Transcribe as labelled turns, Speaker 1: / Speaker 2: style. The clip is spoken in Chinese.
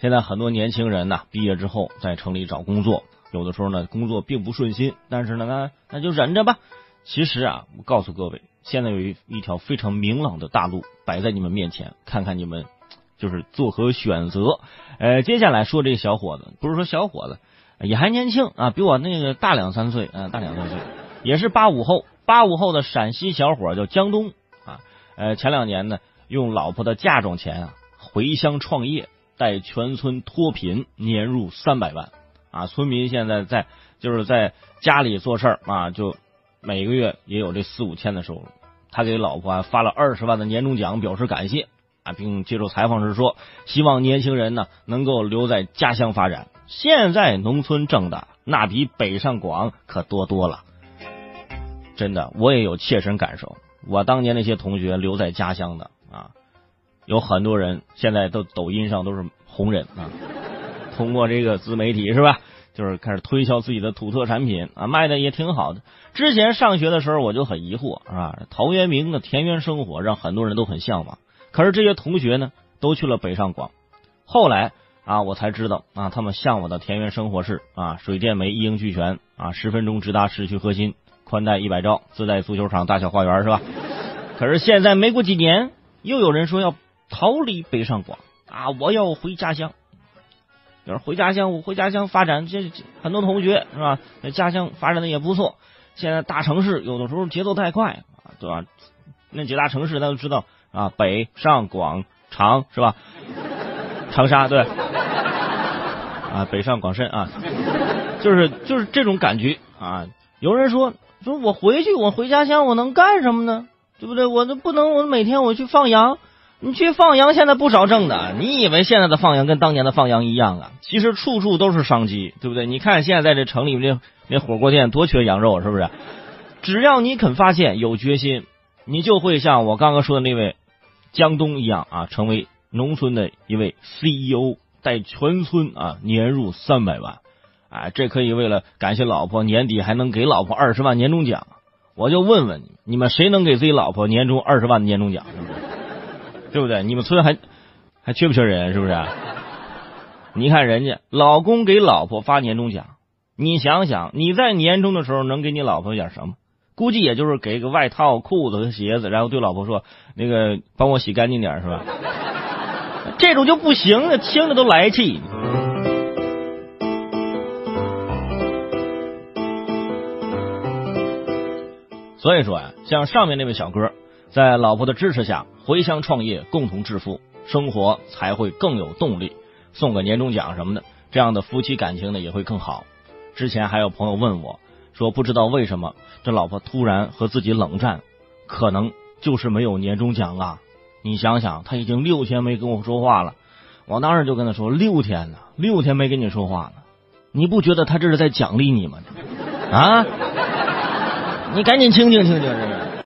Speaker 1: 现在很多年轻人呢，毕业之后在城里找工作，有的时候呢工作并不顺心，但是呢那那就忍着吧。其实啊，我告诉各位，现在有一一条非常明朗的大路摆在你们面前，看看你们就是作何选择。呃，接下来说这个小伙子，不是说小伙子也还年轻啊，比我那个大两三岁啊，大两三岁，也是八五后，八五后的陕西小伙叫江东啊。呃，前两年呢，用老婆的嫁妆钱啊回乡创业，带全村脱贫，年入三百万啊。村民现在在就是在家里做事儿啊，就。每个月也有这四五千的收入，他给老婆发了二十万的年终奖，表示感谢啊，并接受采访时说，希望年轻人呢能够留在家乡发展。现在农村挣的那比北上广可多多了，真的，我也有切身感受。我当年那些同学留在家乡的，有很多人现在都抖音上都是红人啊，通过这个自媒体是吧？就是开始推销自己的土特产品啊，卖的也挺好的。之前上学的时候我就很疑惑，是吧？陶渊明的田园生活让很多人都很向往。可是这些同学呢，都去了北上广。后来啊，我才知道啊，他们向往的田园生活是啊，水电煤一应俱全啊，十分钟直达市区核心，宽带一百兆，自带足球场、大小花园，是吧？可是现在没过几年，又有人说要逃离北上广啊，我要回家乡。就是回家乡，我回家乡发展，这很多同学是吧？在家乡发展的也不错。现在大城市有的时候节奏太快啊，对吧？那几大城市大家都知道啊，北上广长是吧？长沙对，啊，北上广深啊，就是就是这种感觉啊。有人说说我回去，我回家乡，我能干什么呢？对不对？我都不能，我每天我去放羊。你去放羊，现在不少挣的。你以为现在的放羊跟当年的放羊一样啊？其实处处都是商机，对不对？你看现在在这城里面那火锅店多缺羊肉，是不是？只要你肯发现、有决心，你就会像我刚刚说的那位江东一样啊，成为农村的一位 CEO，带全村啊年入三百万。哎，这可以为了感谢老婆，年底还能给老婆二十万年终奖。我就问问你，你们谁能给自己老婆年终二十万的年终奖？对不对？你们村还还缺不缺人？是不是？你看人家老公给老婆发年终奖，你想想你在年终的时候能给你老婆点什么？估计也就是给个外套、裤子和鞋子，然后对老婆说：“那个帮我洗干净点，是吧？”这种就不行了，听着都来气。所以说呀，像上面那位小哥。在老婆的支持下回乡创业，共同致富，生活才会更有动力。送个年终奖什么的，这样的夫妻感情呢也会更好。之前还有朋友问我，说不知道为什么这老婆突然和自己冷战，可能就是没有年终奖啊。你想想，他已经六天没跟我说话了，我当时就跟他说六天呢，六天没跟你说话了，你不觉得他这是在奖励你吗？啊，你赶紧清静清静，这个。